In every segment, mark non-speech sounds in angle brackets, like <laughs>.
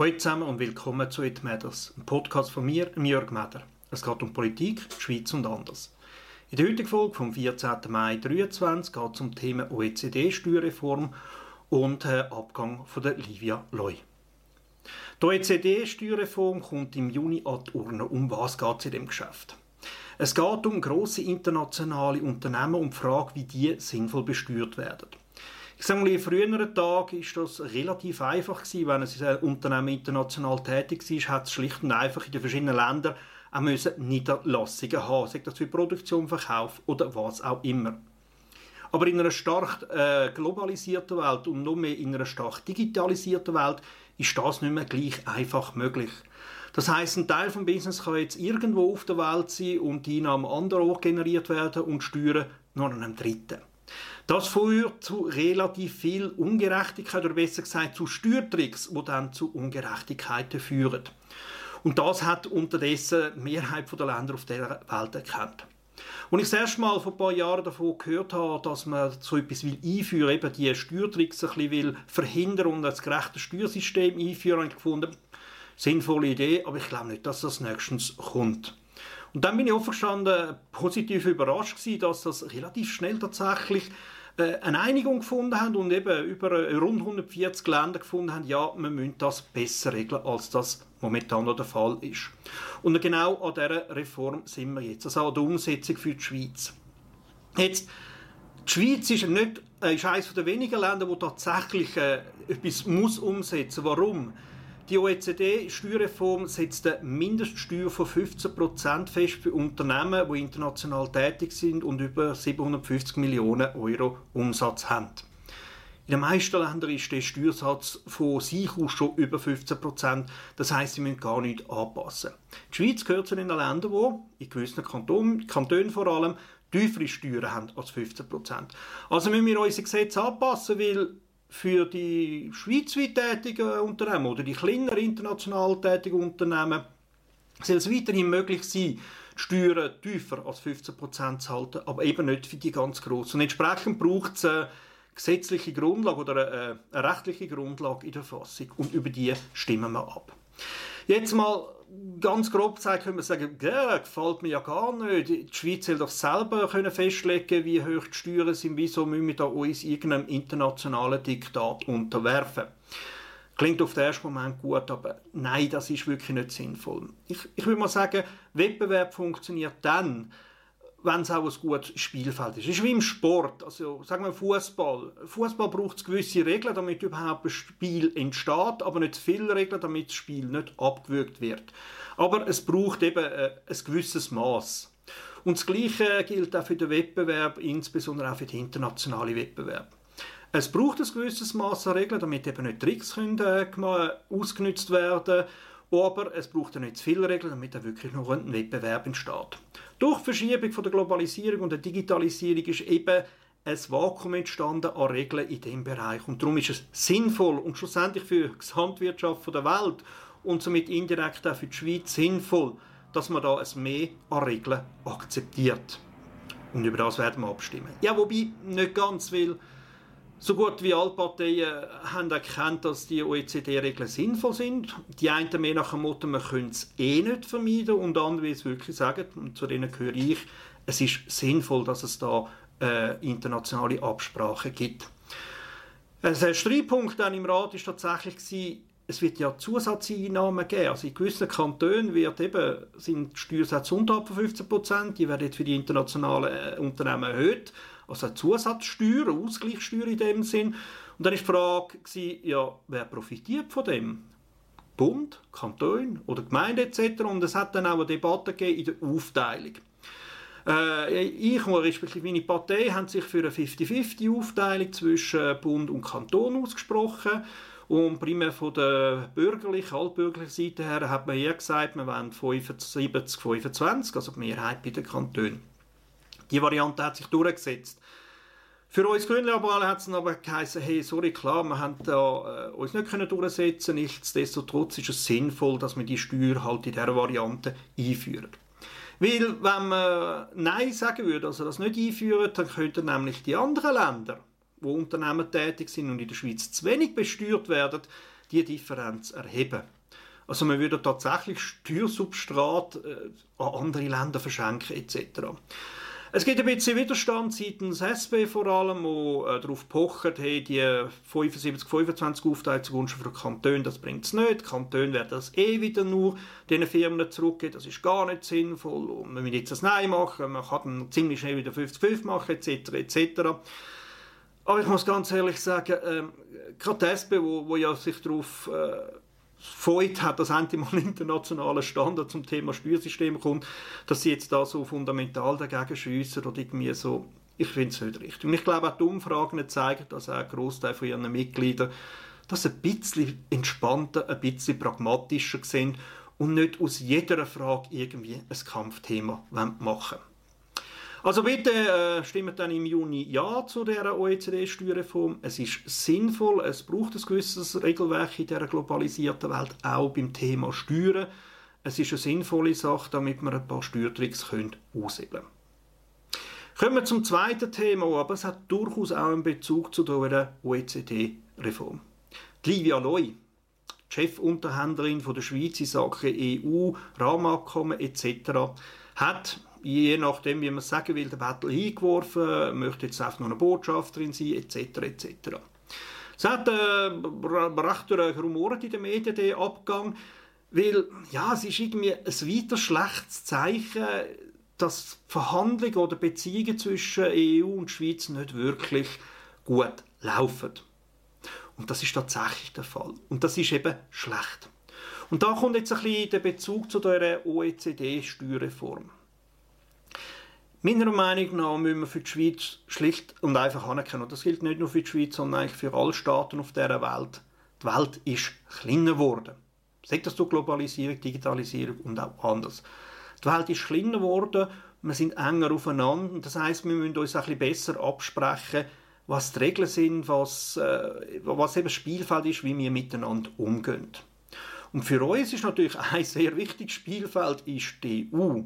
Hallo zusammen und willkommen zu «It Matters», einem Podcast von mir, Jörg Meder. Es geht um Politik, Schweiz und anders. In der heutigen Folge vom 14. Mai 2023 geht es um Thema OECD-Steuerreform und äh, Abgang von der Livia Loy. Die OECD-Steuerreform kommt im Juni an die Urne. Um was geht es in dem Geschäft? Es geht um grosse internationale Unternehmen und die Frage, wie die sinnvoll besteuert werden. Ich sage mal, in früheren Tagen ist das relativ einfach gewesen. Wenn ein Unternehmen international tätig war, hat es schlicht und einfach in den verschiedenen Ländern auch müssen Niederlassungen haben, sei das für Produktion, Verkauf oder was auch immer. Aber in einer stark äh, globalisierten Welt und noch mehr in einer stark digitalisierten Welt ist das nicht mehr gleich einfach möglich. Das heißt, ein Teil vom Business kann jetzt irgendwo auf der Welt sein und die Einnahmen anderer generiert werden und Steuern noch an einem dritten. Das führt zu relativ viel Ungerechtigkeit oder besser gesagt zu Steuertricks, die dann zu Ungerechtigkeiten führen. Und das hat unterdessen die Mehrheit der Länder auf der Welt erkannt. Und ich das erste Mal vor ein paar Jahren davon gehört habe, dass man so etwas will einführen, eben die Steuertricks ein bisschen will verhindern und ein gerechtes Steuersystem einführen, habe ich gefunden, sinnvolle Idee, aber ich glaube nicht, dass das nächstens kommt. Und dann bin ich aufgestanden, positiv überrascht gewesen, dass das relativ schnell tatsächlich eine Einigung gefunden haben und eben über rund 140 Länder gefunden haben, ja, wir müssen das besser regeln, als das momentan noch der Fall ist. Und genau an dieser Reform sind wir jetzt, also an der Umsetzung für die Schweiz. Jetzt, die Schweiz ist, nicht, äh, ist eines der wenigen Länder, wo tatsächlich äh, etwas muss umsetzen muss. Warum? Die OECD-Steuerreform setzt eine Mindeststeuer von 15% fest für Unternehmen, die international tätig sind und über 750 Millionen Euro Umsatz haben. In den meisten Ländern ist der Steuersatz von sich aus schon über 15%. Das heißt, sie müssen gar nichts anpassen. Die Schweiz gehört zu den Ländern, die in gewissen Kantonen, Kantonen vor allem tiefere Steuern haben als 15%. Also müssen wir unsere Gesetze anpassen, weil für die schweizweit tätigen Unternehmen oder die kleineren international tätigen Unternehmen soll es weiterhin möglich sein, die Steuern tiefer als 15% zu halten, aber eben nicht für die ganz grossen. Und entsprechend braucht es eine gesetzliche Grundlage oder eine, eine rechtliche Grundlage in der Fassung und über die stimmen wir ab. Jetzt mal ganz grob gesagt können wir sagen, ja, gefällt mir ja gar nicht. Die Schweiz soll doch selber können festlegen, wie hoch die Steuern sind, wieso müssen wir da uns irgendeinem internationalen Diktat unterwerfen. Klingt auf den ersten Moment gut, aber nein, das ist wirklich nicht sinnvoll. Ich, ich würde mal sagen, Wettbewerb funktioniert dann, wenn es auch ein gutes Spielfeld ist. Es ist wie im Sport, also sagen wir Fußball. Fußball braucht gewisse Regeln, damit überhaupt ein Spiel entsteht, aber nicht viele Regeln, damit das Spiel nicht abgewürgt wird. Aber es braucht eben äh, ein gewisses Maß. Und das Gleiche gilt auch für den Wettbewerb, insbesondere auch für den internationalen Wettbewerb. Es braucht ein gewisses Maß an Regeln, damit eben nicht Tricks können, äh, ausgenutzt werden können aber es braucht ja nicht zu viele Regeln, damit da wirklich noch ein Wettbewerb entsteht. Durch Verschiebung von der Globalisierung und der Digitalisierung ist eben ein Vakuum entstanden an Regeln in diesem Bereich. Und darum ist es sinnvoll und schlussendlich für die Gesamtwirtschaft der Welt und somit indirekt auch für die Schweiz sinnvoll, dass man da ein Mehr an Regeln akzeptiert. Und über das werden wir abstimmen. Ja, wobei nicht ganz, weil so gut wie alle Parteien haben erkannt, dass die OECD-Regeln sinnvoll sind. Die einen mehr nach dem Motto, man könnte es eh nicht vermeiden und andere, es wirklich sagen, und zu denen gehöre ich, es ist sinnvoll, dass es da äh, internationale Absprachen gibt. Ein Streitpunkt dann im Rat ist tatsächlich gewesen, es wird ja Zusatzeinnahmen geben. Also in gewissen Kantonen wird eben, sind die Steuersätze unterhalb von 15 Prozent, die werden jetzt für die internationalen äh, Unternehmen erhöht. Also eine Zusatzsteuer, eine Ausgleichssteuer in dem Sinn. Und dann war die Frage, gewesen, ja, wer profitiert von dem? Bund, Kanton oder Gemeinde etc. Und es hat dann auch eine Debatte gegeben in der Aufteilung. Äh, ich und respektive meine Partei haben sich für eine 50-50-Aufteilung zwischen Bund und Kanton ausgesprochen. Und primär von der bürgerlichen, altbürgerlichen Seite her hat man hier gesagt, wir wollen 75, 25, also die Mehrheit bei den Kantonen. Die Variante hat sich durchgesetzt. Für uns Grünliberalen hat es aber geheißen, hey, sorry, klar, wir haben da, äh, uns nicht können durchsetzen Nichtsdestotrotz ist es sinnvoll, dass wir die Steuer halt in dieser Variante einführen. Weil, wenn man Nein sagen würde, also das nicht einführen, dann könnten nämlich die anderen Länder wo Unternehmen tätig sind und in der Schweiz zu wenig besteuert werden, die Differenz erheben. Also man würde tatsächlich Steuersubstrat äh, an andere Länder verschenken etc. Es gibt ein bisschen Widerstand seitens SP vor allem, wo äh, darauf pochen, hey, die 75, 25 Aufteilung zugunsten von Kantonen, das bringt es nicht. Die Kantone werden das eh wieder nur diesen Firmen zurückgeben, das ist gar nicht sinnvoll. Und man will jetzt das Nein machen, man kann dann ziemlich schnell wieder 50-50 machen, etc. etc. Aber ich muss ganz ehrlich sagen, ähm, gerade die SP, wo, wo ja sich darauf äh, freut hat, dass endlich mal ein <laughs> internationaler Standard zum Thema Steuersystem kommt, dass sie jetzt da so fundamental dagegen schiessen oder irgendwie so, ich finde es nicht richtig. Und ich glaube auch die Umfragen zeigen, dass auch ein Großteil von ihren Mitgliedern das ein bisschen entspannter, ein bisschen pragmatischer sind und nicht aus jeder Frage irgendwie ein Kampfthema machen wollen. Also bitte äh, stimmt dann im Juni Ja zu der OECD-Steuerreform. Es ist sinnvoll, es braucht ein gewisses Regelwerk in dieser globalisierten Welt, auch beim Thema Steuern. Es ist eine sinnvolle Sache, damit wir ein paar Steuertricks können aushebeln. Kommen wir zum zweiten Thema, aber es hat durchaus auch einen Bezug zu der OECD-Reform. Livia Loy, Chefunterhändlerin der Schweiz in Sachen EU, Rahmenabkommen etc., hat je nachdem, wie man sagen will, den Battle eingeworfen, möchte jetzt einfach noch eine Botschafterin sein, etc. etc. Es hat äh, recht Rumoren in den Medien, der Abgang, weil ja, es ist irgendwie ein weiter schlechtes Zeichen, dass Verhandlungen oder Beziehungen zwischen EU und Schweiz nicht wirklich gut laufen. Und das ist tatsächlich der Fall. Und das ist eben schlecht. Und da kommt jetzt ein bisschen der Bezug zu der OECD-Steuerreform. Meiner Meinung nach müssen wir für die Schweiz schlicht und einfach anerkennen, und das gilt nicht nur für die Schweiz, sondern eigentlich für alle Staaten auf dieser Welt, die Welt ist kleiner geworden. Sagt das durch Globalisierung, Digitalisierung und auch anders. Die Welt ist kleiner geworden, wir sind enger aufeinander, das heißt, wir müssen uns ein besser absprechen, was die Regeln sind, was, äh, was eben das Spielfeld ist, wie wir miteinander umgehen. Und für uns ist natürlich <laughs> ein sehr wichtiges Spielfeld ist die EU.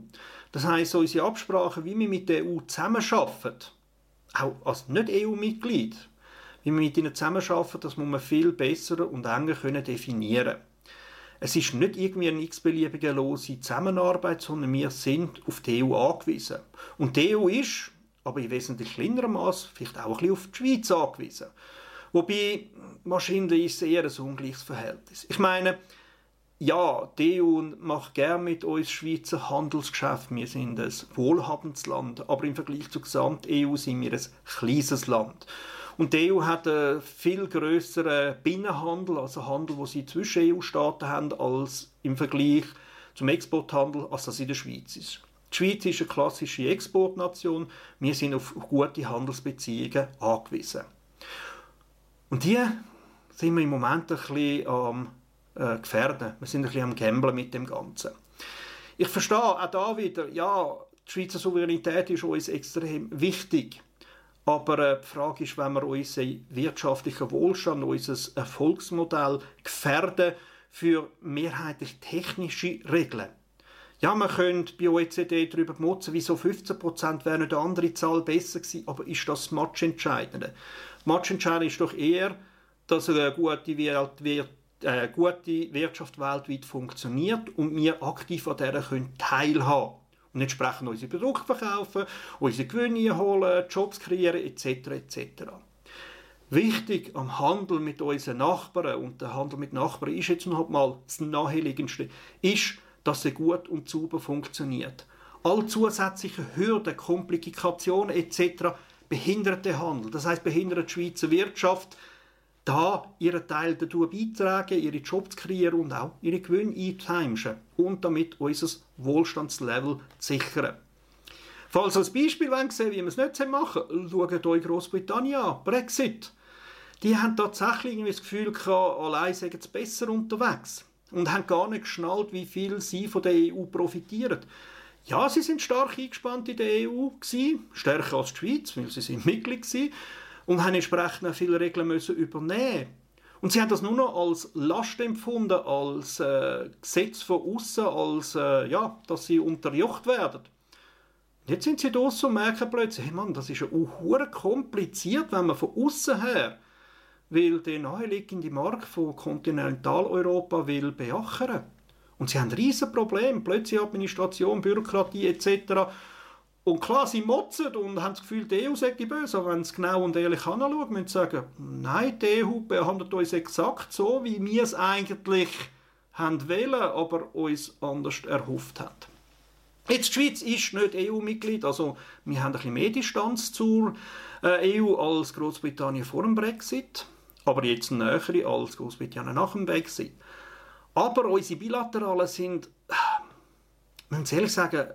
Das heißt, unsere Absprachen, wie wir mit der EU zusammenarbeiten, auch als Nicht-EU-Mitglied, wie wir mit ihnen zusammenarbeiten, das muss man viel besser und enger können definieren Es ist nicht irgendwie eine x-beliebige lose Zusammenarbeit, sondern wir sind auf die EU angewiesen. Und die EU ist, aber in wesentlich kleinerem Maß, vielleicht auch ein bisschen auf die Schweiz angewiesen. Wobei, wahrscheinlich ist es eher ein ungleiches Verhältnis. Ich meine, ja, die EU macht gerne mit uns Schweizer Handelsgeschäft. Wir sind ein wohlhabendes Land, aber im Vergleich zur Gesamt-EU sind wir ein kleines Land. Und die EU hat einen viel größeren Binnenhandel, also Handel, wo sie zwischen EU-Staaten haben, als im Vergleich zum Exporthandel, als das in der Schweiz ist. Die Schweiz ist eine klassische Exportnation. Wir sind auf gute Handelsbeziehungen angewiesen. Und die sind wir im Moment ein bisschen am äh, gefährden. Wir sind ein bisschen am Gamblen mit dem Ganzen. Ich verstehe auch da wieder, ja, die Schweizer Souveränität ist uns extrem wichtig. Aber äh, die Frage ist, wenn wir unseren wirtschaftlichen Wohlstand, unser Erfolgsmodell gefährden für mehrheitlich technische Regeln. Ja, man könnte bei OECD darüber motzen, wieso 15% wäre eine andere Zahl besser gewesen, aber ist das Matchentscheidende? Matchentscheidend ist doch eher, dass eine gute Welt äh, gute Wirtschaft weltweit funktioniert und wir aktiv an dieser können teilhaben und entsprechend unsere Produkte verkaufen, unsere Gewinne holen, Jobs kreieren etc. etc. Wichtig am Handel mit unseren Nachbarn und der Handel mit Nachbarn ist jetzt noch mal das naheliegendste, ist, dass er gut und sauber funktioniert. All zusätzliche Hürden, Komplikationen etc. behindern den Handel. Das heißt, behindern die Schweizer Wirtschaft, da ihren Teil dazu beitragen, ihre Jobs zu kreieren und auch ihre Gewinne einzuheimschen und damit unser Wohlstandslevel zu sichern. Falls als Beispiel wollen sehen, wie wir es nicht machen schaut euch Großbritannien an, Brexit. Die haben tatsächlich das Gefühl gehabt, allein seien sie besser unterwegs und haben gar nicht geschnallt, wie viel sie von der EU profitieren. Ja, sie sind stark eingespannt in der EU gewesen, stärker als die Schweiz, weil sie sind Mitglied waren und haben entsprechend viele Regeln müssen übernehmen und sie haben das nur noch als Last empfunden, als äh, Gesetz von außen, als äh, ja, dass sie unterjocht werden. Jetzt sind sie draussen und merken plötzlich, hey Mann, das ist ja auch kompliziert, wenn man von außen her weil der naheliegende Markt von Kontinentaleuropa will beachern. Und sie haben riesen Problem, plötzlich Administration, Bürokratie etc. Und klar, sie motzen und haben das Gefühl, die EU sei böse, aber wenn sie genau und ehrlich anschauen, müssen sie sagen, nein, die EU behandelt uns exakt so, wie wir es eigentlich haben wollen, aber uns anders erhofft haben. Jetzt, die Schweiz ist nicht EU-Mitglied, also wir haben ein bisschen mehr Distanz zur äh, EU als Großbritannien vor dem Brexit, aber jetzt näher als Großbritannien nach dem Brexit. Aber unsere Bilateralen sind, man muss ehrlich sagen,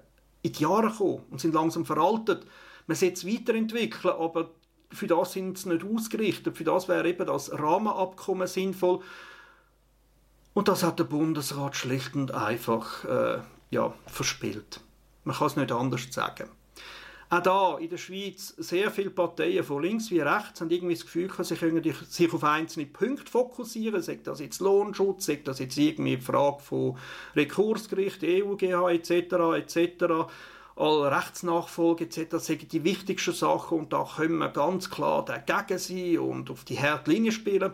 in die Jahre gekommen und sind langsam veraltet. Man sollte es weiterentwickeln, aber für das sind sie nicht ausgerichtet. Für das wäre eben das Rahmenabkommen sinnvoll. Und das hat der Bundesrat schlicht und einfach äh, ja, verspielt. Man kann es nicht anders sagen. Auch da in der Schweiz sehr viele Parteien von links wie rechts haben irgendwie das Gefühl, sie können sich auf einzelne Punkte fokussieren, sagt das jetzt Lohnschutz, sagt das jetzt irgendwie die Frage von Rekursgericht, EUGH etc. etc. All Rechtsnachfolge etc. Das sind die wichtigsten Sachen und da können wir ganz klar dagegen sein und auf die harte Linie spielen,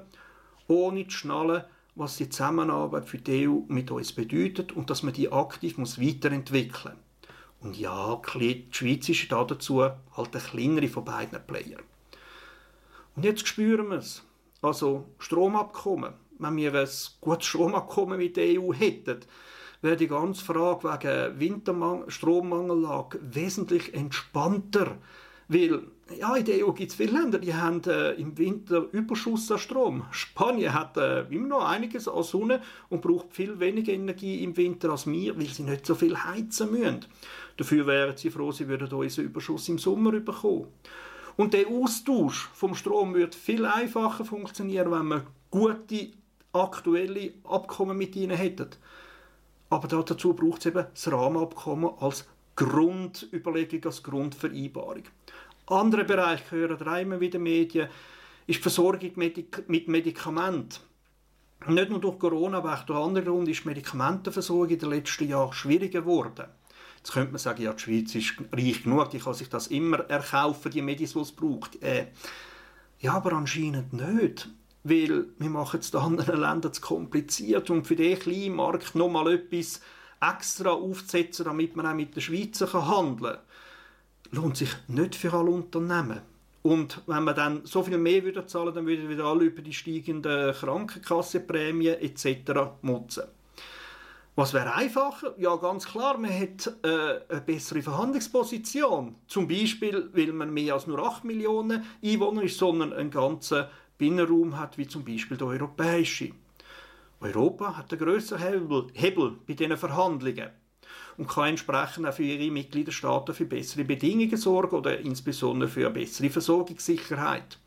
ohne zu schnallen, was die Zusammenarbeit für die EU mit uns bedeutet und dass man die aktiv muss weiterentwickeln muss. Und ja, die Schweiz ist da dazu halt eine kleinere von beiden Playern. Und jetzt spüren wir es. Also Stromabkommen. Wenn wir ein gutes Stromabkommen mit der EU hätten, wäre die ganze Frage wegen Winterstrommangellage wesentlich entspannter. Weil ja, in der EU gibt es viele Länder, die haben äh, im Winter Überschuss an Strom. <laughs> Spanien hat äh, immer noch einiges an Sonne und braucht viel weniger Energie im Winter als wir, weil sie nicht so viel heizen müssen. Dafür wären sie froh, sie würden unseren Überschuss im Sommer bekommen. Und der Austausch vom Strom würde viel einfacher funktionieren, wenn wir gute aktuelle Abkommen mit ihnen hätten. Aber dazu braucht es eben das Rahmenabkommen als Grundüberlegung, als Grundvereinbarung. Andere Bereiche hören immer wieder Medien, ist die Versorgung mit Medikamenten. Nicht nur durch Corona, aber auch durch andere Gründe ist die Medikamentenversorgung in den letzten Jahren schwieriger geworden. Jetzt könnte man sagen, ja, die Schweiz ist reich genug, die kann sich das immer erkaufen, die Medis, die es braucht. Äh, ja, aber anscheinend nicht. Weil wir machen es den anderen Ländern zu kompliziert und für den kleinen Markt nochmal etwas extra aufzusetzen, damit man auch mit den Schweizer handeln kann lohnt sich nicht für alle Unternehmen. Und wenn man dann so viel mehr würde zahlen, dann würden wieder alle über die steigenden Krankenkassenprämien etc. motzen. Was wäre einfacher? Ja, ganz klar, man hat äh, eine bessere Verhandlungsposition. Zum Beispiel, weil man mehr als nur 8 Millionen Einwohner ist, sondern einen ganzen Binnenraum hat, wie zum Beispiel der europäische. Europa hat einen grösseren Hebel, Hebel bei diesen Verhandlungen und kann entsprechend auch für ihre Mitgliederstaaten für bessere Bedingungen sorgen oder insbesondere für eine bessere Versorgungssicherheit.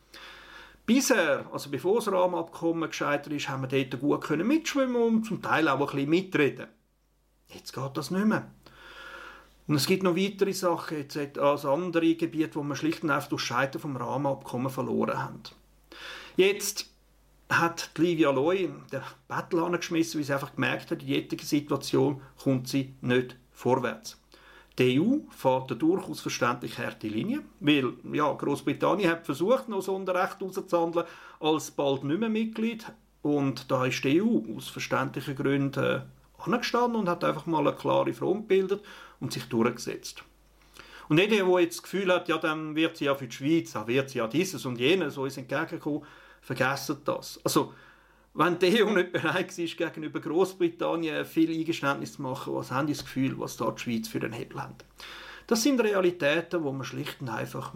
Bisher, also bevor das Rahmenabkommen gescheitert ist, haben wir dort gut können mitschwimmen und zum Teil auch ein bisschen mitreden. Jetzt geht das nicht mehr. Und es gibt noch weitere Sachen, jetzt also andere Gebiete, wo wir schlicht und einfach durch Scheitern vom Rahmenabkommen verloren haben. Jetzt hat Livia Loy den Battle angeschmissen, weil sie einfach gemerkt hat, in jetziger Situation kommt sie nicht vorwärts. Die EU fährt eine durchaus verständlich harte Linie, weil ja, Großbritannien hat versucht, noch Sonderrecht auszuhandeln, als bald nicht mehr Mitglied. Und da ist die EU aus verständlichen Gründen äh, angestanden und hat einfach mal eine klare Front gebildet und sich durchgesetzt. Und nicht der, jetzt das Gefühl hat, ja, dann wird sie ja für die Schweiz, dann wird sie ja dieses und jenes uns entgegenkommen, vergessen das. Also, wenn die <laughs> EU nicht bereit ist, gegenüber Großbritannien viel Eingeständnis zu machen, was haben die das Gefühl, was da die Schweiz für einen Hebel hat? Das sind Realitäten, die wir schlicht und einfach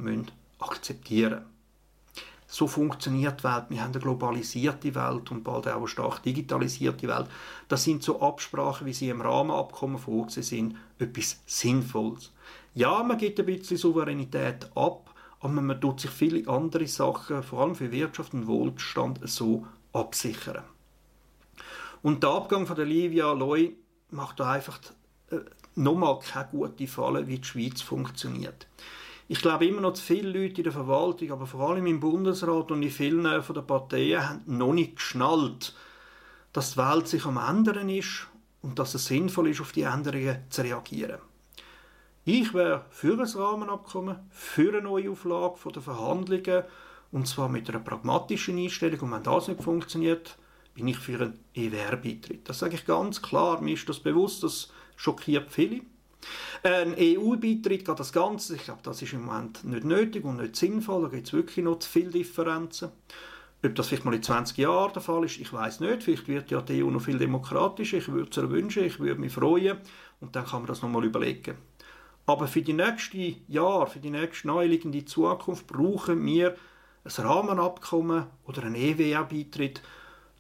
akzeptieren müssen. So funktioniert die Welt. Wir haben eine globalisierte Welt und bald auch eine stark digitalisierte Welt. Das sind so Absprachen, wie sie im Rahmenabkommen vorgesehen sind, etwas Sinnvolles. Ja, man gibt ein bisschen Souveränität ab, aber man tut sich viele andere Sachen, vor allem für Wirtschaft und Wohlstand, so absichern. Und der Abgang von der Livia Loy macht da einfach äh, nochmal keine gute Falle, wie die Schweiz funktioniert. Ich glaube immer noch zu viele Leute in der Verwaltung, aber vor allem im Bundesrat und in vielen von der Parteien haben noch nicht geschnallt, dass die Welt sich am ändern ist und dass es sinnvoll ist, auf die Änderungen zu reagieren. Ich wäre für ein Rahmenabkommen, für eine Neuauflage von der Verhandlungen Und zwar mit einer pragmatischen Einstellung. Und wenn das nicht funktioniert, bin ich für einen EWR-Beitritt. Das sage ich ganz klar. Mir ist das bewusst, das schockiert viele. Ein EU-Beitritt geht das Ganze, ich glaube, das ist im Moment nicht nötig und nicht sinnvoll. Da gibt es wirklich noch zu viele Differenzen. Ob das vielleicht mal in 20 Jahren der Fall ist, ich weiß nicht. Vielleicht wird ja die EU noch viel demokratischer. Ich würde es wünschen, ich würde mich freuen. Und dann kann man das nochmal überlegen. Aber für die nächsten Jahre, für die nächste naheliegende Zukunft brauchen wir ein Rahmenabkommen oder einen EWA-Beitritt,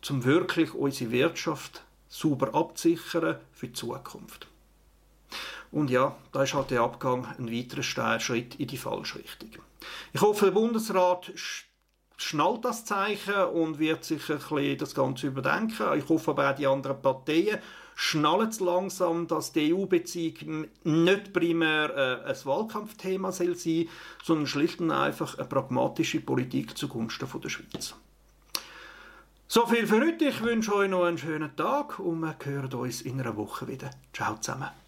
um wirklich unsere Wirtschaft sauber abzusichern für die Zukunft. Und ja, da ist halt der Abgang ein weiterer Schritt in die falsche Richtung. Ich hoffe, der Bundesrat schnallt das Zeichen und wird sich ein bisschen das Ganze überdenken. Ich hoffe aber auch die anderen Parteien schnallen es langsam, dass die EU-Beziehung nicht primär äh, ein Wahlkampfthema soll sein, sondern schlicht und einfach eine pragmatische Politik zugunsten von der Schweiz. So viel für heute. Ich wünsche euch noch einen schönen Tag und wir hören uns in einer Woche wieder. Ciao zusammen.